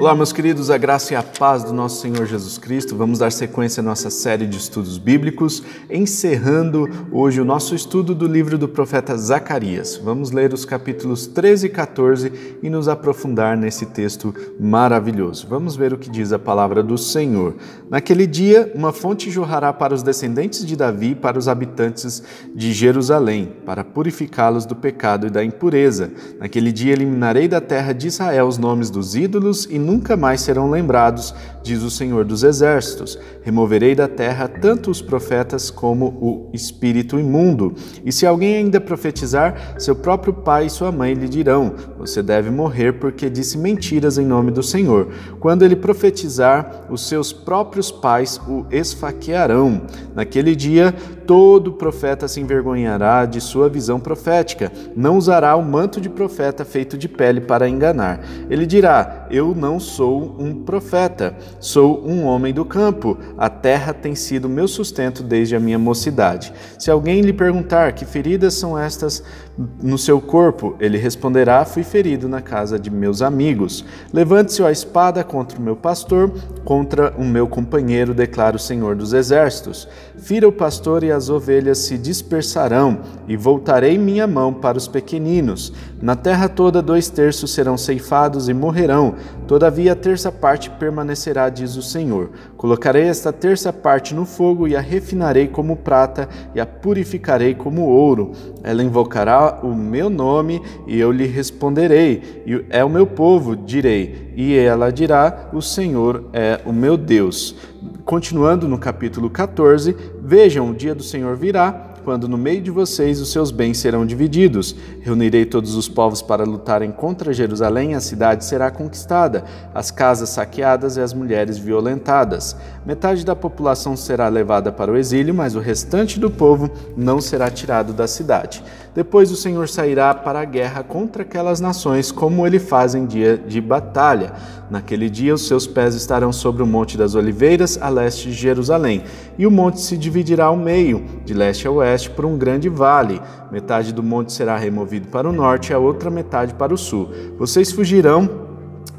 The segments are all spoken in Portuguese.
Olá, meus queridos, a graça e a paz do nosso Senhor Jesus Cristo. Vamos dar sequência à nossa série de estudos bíblicos, encerrando hoje o nosso estudo do livro do profeta Zacarias. Vamos ler os capítulos 13 e 14 e nos aprofundar nesse texto maravilhoso. Vamos ver o que diz a palavra do Senhor. Naquele dia, uma fonte jorrará para os descendentes de Davi e para os habitantes de Jerusalém, para purificá-los do pecado e da impureza. Naquele dia, eliminarei da terra de Israel os nomes dos ídolos e nunca mais serão lembrados, diz o Senhor dos Exércitos. Removerei da terra tanto os profetas como o espírito imundo. E se alguém ainda profetizar, seu próprio pai e sua mãe lhe dirão: Você deve morrer porque disse mentiras em nome do Senhor. Quando ele profetizar, os seus próprios pais o esfaquearão. Naquele dia, todo profeta se envergonhará de sua visão profética. Não usará o manto de profeta feito de pele para enganar. Ele dirá: Eu não sou um profeta, sou um homem do campo. A terra tem sido meu sustento desde a minha mocidade. Se alguém lhe perguntar que feridas são estas no seu corpo, ele responderá: Fui ferido na casa de meus amigos. Levante-se a espada contra o meu pastor, contra o meu companheiro, declara o Senhor dos Exércitos. Fira o pastor e as ovelhas se dispersarão, e voltarei minha mão para os pequeninos. Na terra toda, dois terços serão ceifados e morrerão, todavia a terça parte permanecerá, diz o Senhor. Colocarei esta terça parte no fogo e a refinarei como prata e a purificarei como ouro. Ela invocará o meu nome e eu lhe responderei. E é o meu povo, direi. E ela dirá: O Senhor é o meu Deus. Continuando no capítulo 14, vejam, o dia do Senhor virá quando no meio de vocês os seus bens serão divididos. Reunirei todos os povos para lutarem contra Jerusalém, a cidade será conquistada, as casas saqueadas e as mulheres violentadas. Metade da população será levada para o exílio, mas o restante do povo não será tirado da cidade. Depois o Senhor sairá para a guerra contra aquelas nações, como ele faz em dia de batalha. Naquele dia os seus pés estarão sobre o Monte das Oliveiras, a leste de Jerusalém, e o monte se dividirá ao meio, de leste a oeste, por um grande vale. Metade do monte será removido para o norte e a outra metade para o sul. Vocês fugirão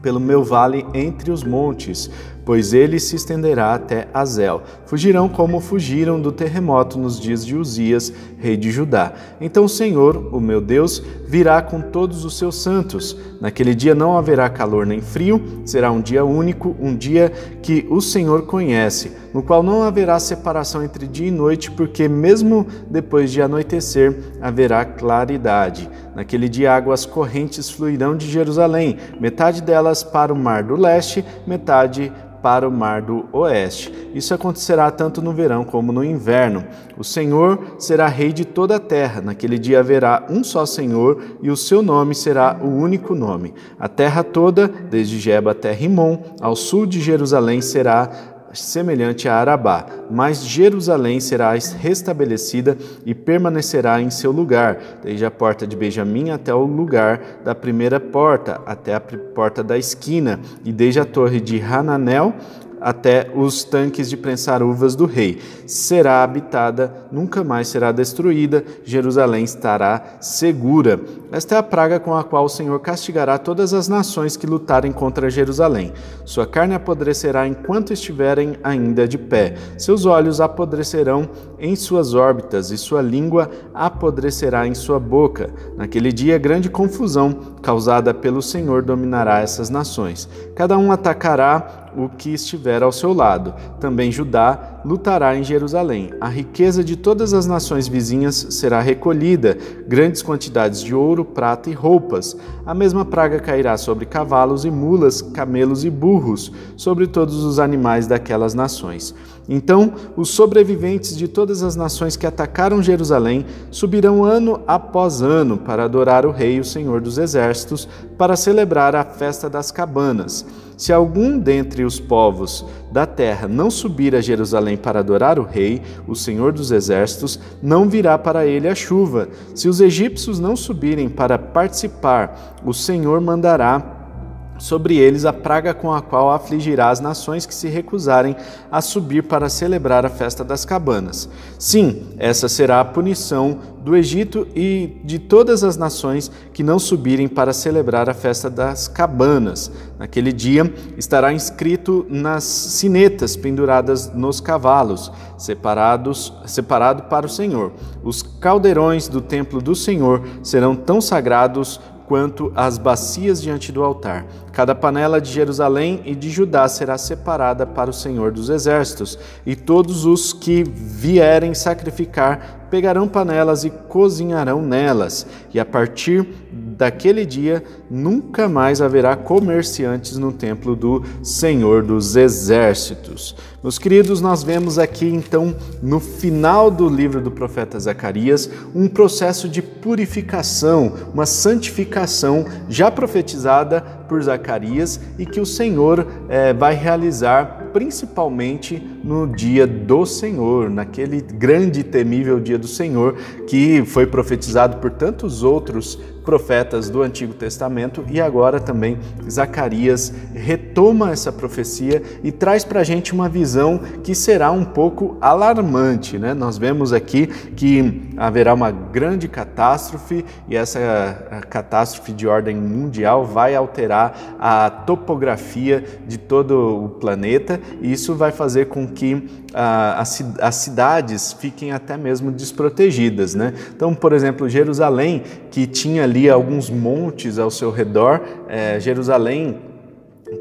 pelo meu vale entre os montes pois ele se estenderá até Azel. Fugirão como fugiram do terremoto nos dias de Uzias, rei de Judá. Então o Senhor, o meu Deus, virá com todos os seus santos. Naquele dia não haverá calor nem frio, será um dia único, um dia que o Senhor conhece, no qual não haverá separação entre dia e noite, porque mesmo depois de anoitecer haverá claridade. Naquele dia águas correntes fluirão de Jerusalém, metade delas para o mar do leste, metade para o mar do oeste. Isso acontecerá tanto no verão como no inverno. O Senhor será rei de toda a terra. Naquele dia haverá um só Senhor e o seu nome será o único nome. A terra toda, desde Geba até Rimon, ao sul de Jerusalém, será semelhante a Arabá, mas Jerusalém será restabelecida e permanecerá em seu lugar, desde a porta de Benjamim até o lugar da primeira porta, até a porta da esquina, e desde a torre de Hananel até os tanques de prensar uvas do rei. Será habitada, nunca mais será destruída, Jerusalém estará segura. Esta é a praga com a qual o Senhor castigará todas as nações que lutarem contra Jerusalém. Sua carne apodrecerá enquanto estiverem ainda de pé. Seus olhos apodrecerão em suas órbitas e sua língua apodrecerá em sua boca. Naquele dia, grande confusão causada pelo Senhor dominará essas nações. Cada um atacará o que estiver ao seu lado. Também Judá lutará em Jerusalém. A riqueza de todas as nações vizinhas será recolhida, grandes quantidades de ouro, prata e roupas. A mesma praga cairá sobre cavalos e mulas, camelos e burros, sobre todos os animais daquelas nações. Então, os sobreviventes de todas as nações que atacaram Jerusalém subirão ano após ano para adorar o Rei, o Senhor dos Exércitos, para celebrar a festa das cabanas. Se algum dentre os povos da terra não subir a Jerusalém para adorar o Rei, o Senhor dos Exércitos, não virá para ele a chuva. Se os egípcios não subirem para participar, o Senhor mandará sobre eles a praga com a qual afligirá as nações que se recusarem a subir para celebrar a festa das cabanas. Sim, essa será a punição do Egito e de todas as nações que não subirem para celebrar a festa das cabanas. Naquele dia estará inscrito nas sinetas penduradas nos cavalos, separados, separado para o Senhor. Os caldeirões do templo do Senhor serão tão sagrados quanto as bacias diante do altar. Cada panela de Jerusalém e de Judá será separada para o Senhor dos Exércitos, e todos os que vierem sacrificar pegarão panelas e cozinharão nelas, e a partir daquele dia nunca mais haverá comerciantes no templo do Senhor dos Exércitos. Meus queridos, nós vemos aqui então no final do livro do profeta Zacarias um processo de purificação, uma santificação já profetizada por Zacarias e que o Senhor é, vai realizar principalmente no dia do Senhor, naquele grande e temível dia do Senhor que foi profetizado por tantos outros profetas do Antigo Testamento e agora também Zacarias retoma essa profecia e traz para a gente uma visão que será um pouco alarmante. Né? Nós vemos aqui que haverá uma grande catástrofe e essa catástrofe de ordem mundial vai alterar a topografia de todo o planeta e isso vai fazer com que ah, as, as cidades fiquem até mesmo desprotegidas. Né? Então, por exemplo, Jerusalém, que tinha ali alguns montes ao seu redor, é, Jerusalém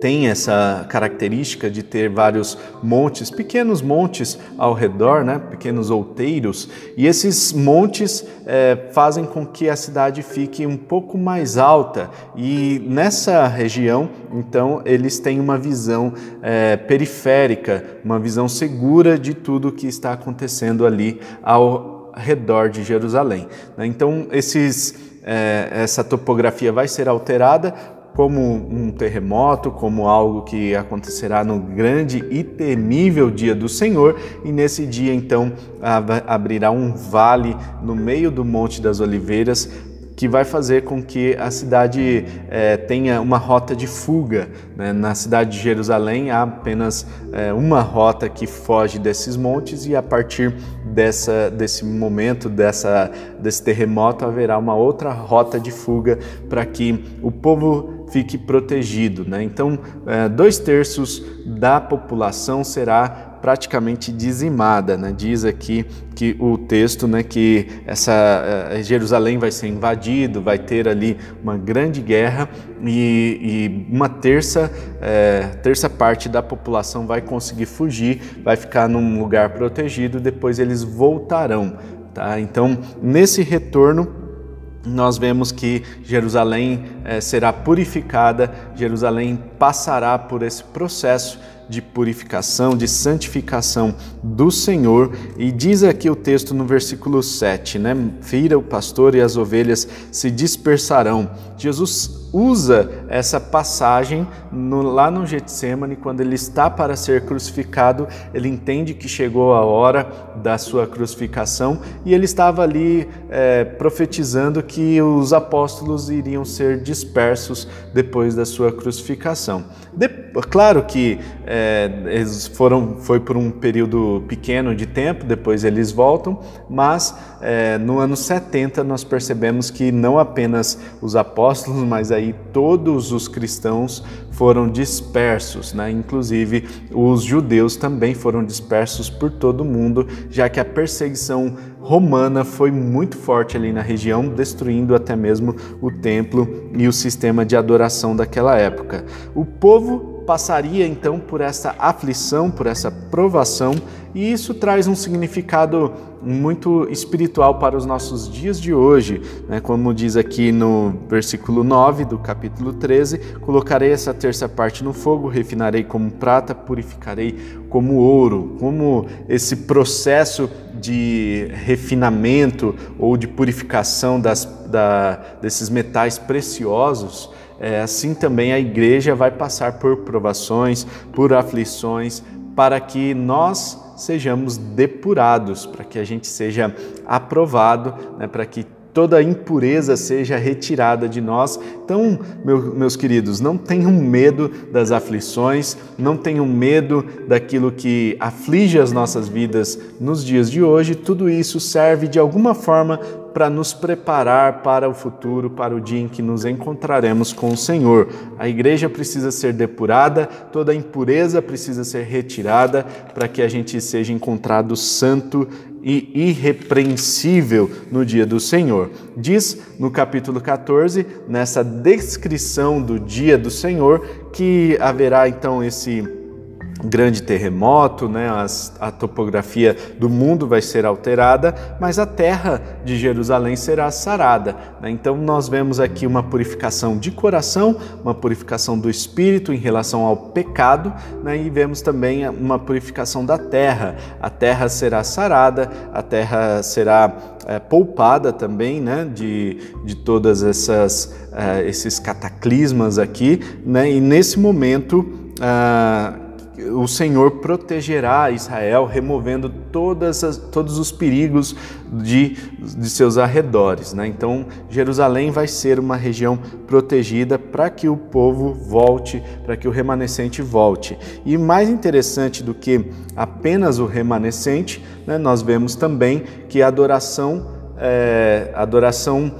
tem essa característica de ter vários montes, pequenos montes ao redor, né? pequenos outeiros, e esses montes é, fazem com que a cidade fique um pouco mais alta. E nessa região, então, eles têm uma visão é, periférica, uma visão segura de tudo que está acontecendo ali ao redor de Jerusalém. Né? Então, esses, é, essa topografia vai ser alterada como um terremoto, como algo que acontecerá no grande e temível dia do Senhor, e nesse dia então abrirá um vale no meio do Monte das Oliveiras que vai fazer com que a cidade é, tenha uma rota de fuga. Né? Na cidade de Jerusalém há apenas é, uma rota que foge desses montes e a partir dessa, desse momento, dessa, desse terremoto, haverá uma outra rota de fuga para que o povo fique protegido. Né? Então, é, dois terços da população será praticamente dizimada. Né? Diz aqui que o texto né, que essa uh, Jerusalém vai ser invadido, vai ter ali uma grande guerra e, e uma terça, uh, terça parte da população vai conseguir fugir, vai ficar num lugar protegido, depois eles voltarão. Tá? Então, nesse retorno, nós vemos que Jerusalém eh, será purificada, Jerusalém passará por esse processo de purificação, de santificação do Senhor. E diz aqui o texto no versículo 7, né? Fira o pastor e as ovelhas se dispersarão. Jesus usa essa passagem no, lá no Getsemane, quando ele está para ser crucificado, ele entende que chegou a hora da sua crucificação e ele estava ali é, profetizando que os apóstolos iriam ser dispersos depois da sua crucificação. De, claro que é, eles foram, foi por um período pequeno de tempo, depois eles voltam, mas é, no ano 70 nós percebemos que não apenas os apóstolos, mas aí aí todos os cristãos foram dispersos, né? inclusive os judeus também foram dispersos por todo o mundo, já que a perseguição romana foi muito forte ali na região, destruindo até mesmo o templo e o sistema de adoração daquela época. O povo passaria então por essa aflição, por essa provação, e isso traz um significado muito espiritual para os nossos dias de hoje. Né? Como diz aqui no versículo 9 do capítulo 13: Colocarei essa terça parte no fogo, refinarei como prata, purificarei como ouro. Como esse processo de refinamento ou de purificação das, da, desses metais preciosos é, assim também a igreja vai passar por provações, por aflições, para que nós sejamos depurados, para que a gente seja aprovado, né, para que toda impureza seja retirada de nós. Então, meu, meus queridos, não tenham medo das aflições, não tenham medo daquilo que aflige as nossas vidas nos dias de hoje. Tudo isso serve de alguma forma para nos preparar para o futuro, para o dia em que nos encontraremos com o Senhor. A igreja precisa ser depurada, toda impureza precisa ser retirada para que a gente seja encontrado santo e irrepreensível no dia do Senhor. Diz no capítulo 14, nessa descrição do dia do Senhor, que haverá então esse grande terremoto, né? As, a topografia do mundo vai ser alterada, mas a terra de Jerusalém será sarada. Né? Então, nós vemos aqui uma purificação de coração, uma purificação do espírito em relação ao pecado, né? e vemos também uma purificação da terra. A terra será sarada, a terra será é, poupada também né? de, de todas essas é, esses cataclismas aqui, né? e nesse momento. Ah, o Senhor protegerá Israel, removendo as, todos os perigos de, de seus arredores. Né? Então, Jerusalém vai ser uma região protegida para que o povo volte, para que o remanescente volte. E mais interessante do que apenas o remanescente, né, nós vemos também que a adoração, é, adoração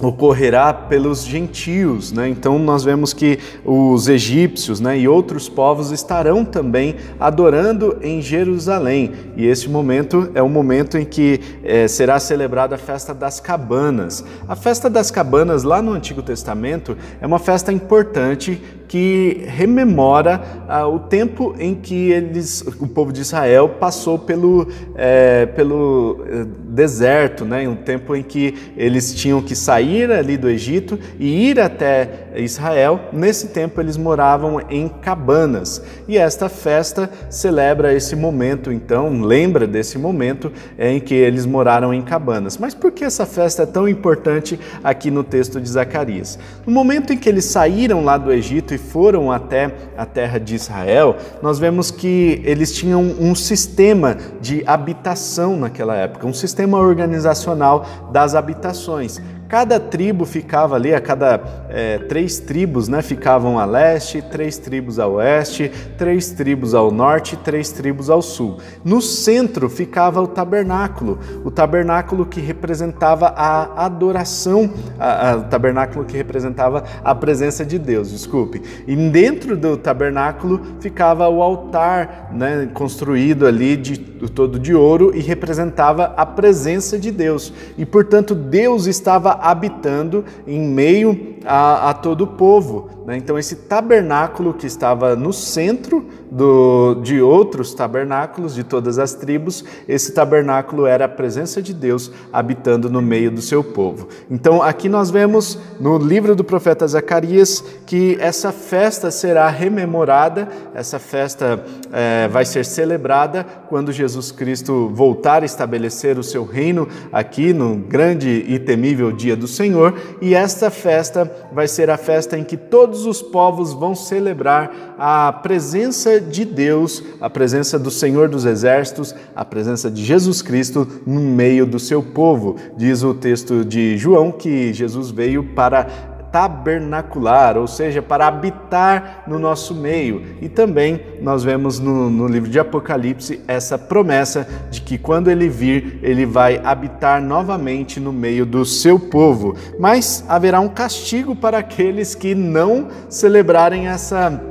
ocorrerá pelos gentios, né? Então nós vemos que os egípcios, né, e outros povos estarão também adorando em Jerusalém. E esse momento é o momento em que é, será celebrada a festa das cabanas. A festa das cabanas lá no Antigo Testamento é uma festa importante que rememora ah, o tempo em que eles, o povo de Israel passou pelo, é, pelo eh, deserto, né? um tempo em que eles tinham que sair ali do Egito e ir até Israel. Nesse tempo eles moravam em cabanas e esta festa celebra esse momento, então lembra desse momento em que eles moraram em cabanas. Mas por que essa festa é tão importante aqui no texto de Zacarias? No momento em que eles saíram lá do Egito foram até a terra de Israel, nós vemos que eles tinham um sistema de habitação naquela época, um sistema organizacional das habitações. Cada tribo ficava ali, a cada é, três tribos né, ficavam a leste, três tribos a oeste, três tribos ao norte, três tribos ao sul. No centro ficava o tabernáculo, o tabernáculo que representava a adoração, a, a, o tabernáculo que representava a presença de Deus, desculpe. E dentro do tabernáculo ficava o altar, né, construído ali de todo de ouro e representava a presença de Deus. E portanto Deus estava habitando em meio a, a todo o povo. Né? Então, esse tabernáculo que estava no centro do, de outros tabernáculos de todas as tribos, esse tabernáculo era a presença de Deus habitando no meio do seu povo. Então, aqui nós vemos no livro do profeta Zacarias que essa festa será rememorada, essa festa é, vai ser celebrada quando Jesus Cristo voltar a estabelecer o seu reino aqui no grande e temível dia do Senhor, e esta festa vai ser a festa em que todos todos os povos vão celebrar a presença de Deus, a presença do Senhor dos Exércitos, a presença de Jesus Cristo no meio do seu povo. Diz o texto de João que Jesus veio para tabernacular, ou seja, para habitar no nosso meio. E também nós vemos no, no, livro de Apocalipse essa promessa de que quando ele vir, ele vai habitar novamente no meio do seu povo. Mas haverá um castigo para aqueles que não celebrarem essa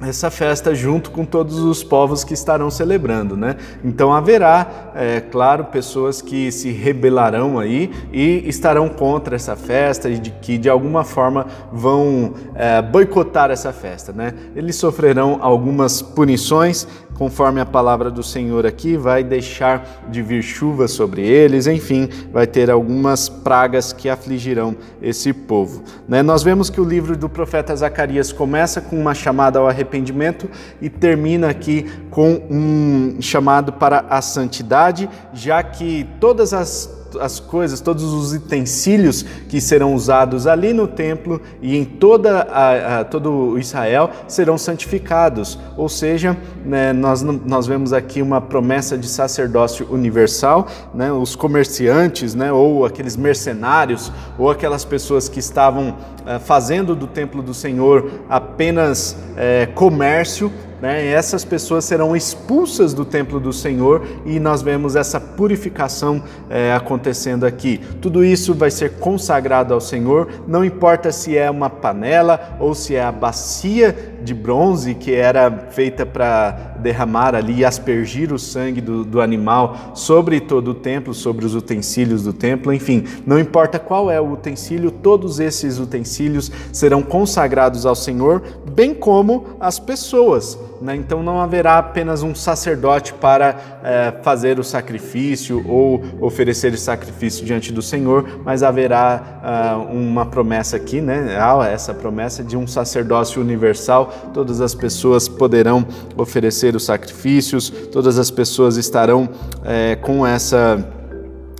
essa festa junto com todos os povos que estarão celebrando, né? Então haverá, é, claro, pessoas que se rebelarão aí e estarão contra essa festa e de que de alguma forma vão é, boicotar essa festa, né? Eles sofrerão algumas punições conforme a palavra do Senhor aqui, vai deixar de vir chuva sobre eles, enfim, vai ter algumas pragas que afligirão esse povo. Né? Nós vemos que o livro do profeta Zacarias começa com uma chamada ao arrependimento e termina aqui com um chamado para a santidade, já que todas as as coisas, todos os utensílios que serão usados ali no templo e em toda a, a, todo Israel serão santificados. Ou seja, né, nós, nós vemos aqui uma promessa de sacerdócio universal. Né, os comerciantes, né, ou aqueles mercenários, ou aquelas pessoas que estavam eh, fazendo do templo do Senhor apenas eh, comércio, né? essas pessoas serão expulsas do templo do Senhor e nós vemos essa purificação é, acontecendo aqui. Tudo isso vai ser consagrado ao Senhor, não importa se é uma panela ou se é a bacia de bronze que era feita para derramar ali e aspergir o sangue do, do animal sobre todo o templo, sobre os utensílios do templo, enfim, não importa qual é o utensílio, todos esses utensílios serão consagrados ao Senhor, bem como as pessoas. Né? Então não haverá apenas um sacerdote para é, fazer o sacrifício ou oferecer o sacrifício diante do Senhor, mas haverá uh, uma promessa aqui, né? Há essa promessa de um sacerdócio universal. Todas as pessoas poderão oferecer os sacrifícios, todas as pessoas estarão é, com essa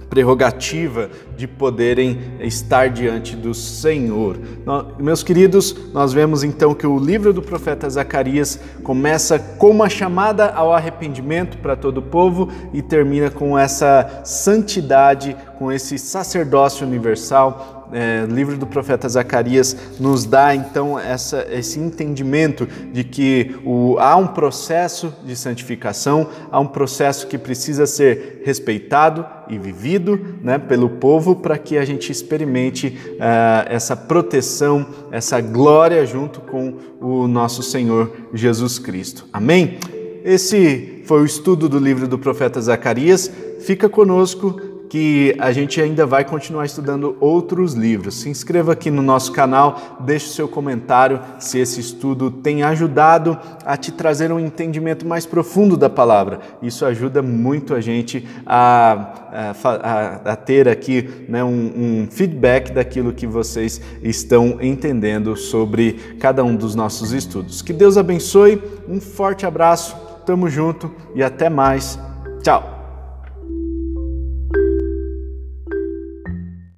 prerrogativa de poderem estar diante do Senhor. Meus queridos, nós vemos então que o livro do profeta Zacarias começa com uma chamada ao arrependimento para todo o povo e termina com essa santidade, com esse sacerdócio universal é, livro do profeta Zacarias nos dá então essa, esse entendimento de que o, há um processo de santificação, há um processo que precisa ser respeitado e vivido né, pelo povo para que a gente experimente uh, essa proteção, essa glória junto com o nosso Senhor Jesus Cristo. Amém? Esse foi o estudo do livro do profeta Zacarias. Fica conosco que a gente ainda vai continuar estudando outros livros. Se inscreva aqui no nosso canal, deixe seu comentário se esse estudo tem ajudado a te trazer um entendimento mais profundo da palavra. Isso ajuda muito a gente a, a, a ter aqui né, um, um feedback daquilo que vocês estão entendendo sobre cada um dos nossos estudos. Que Deus abençoe, um forte abraço, tamo junto e até mais. Tchau!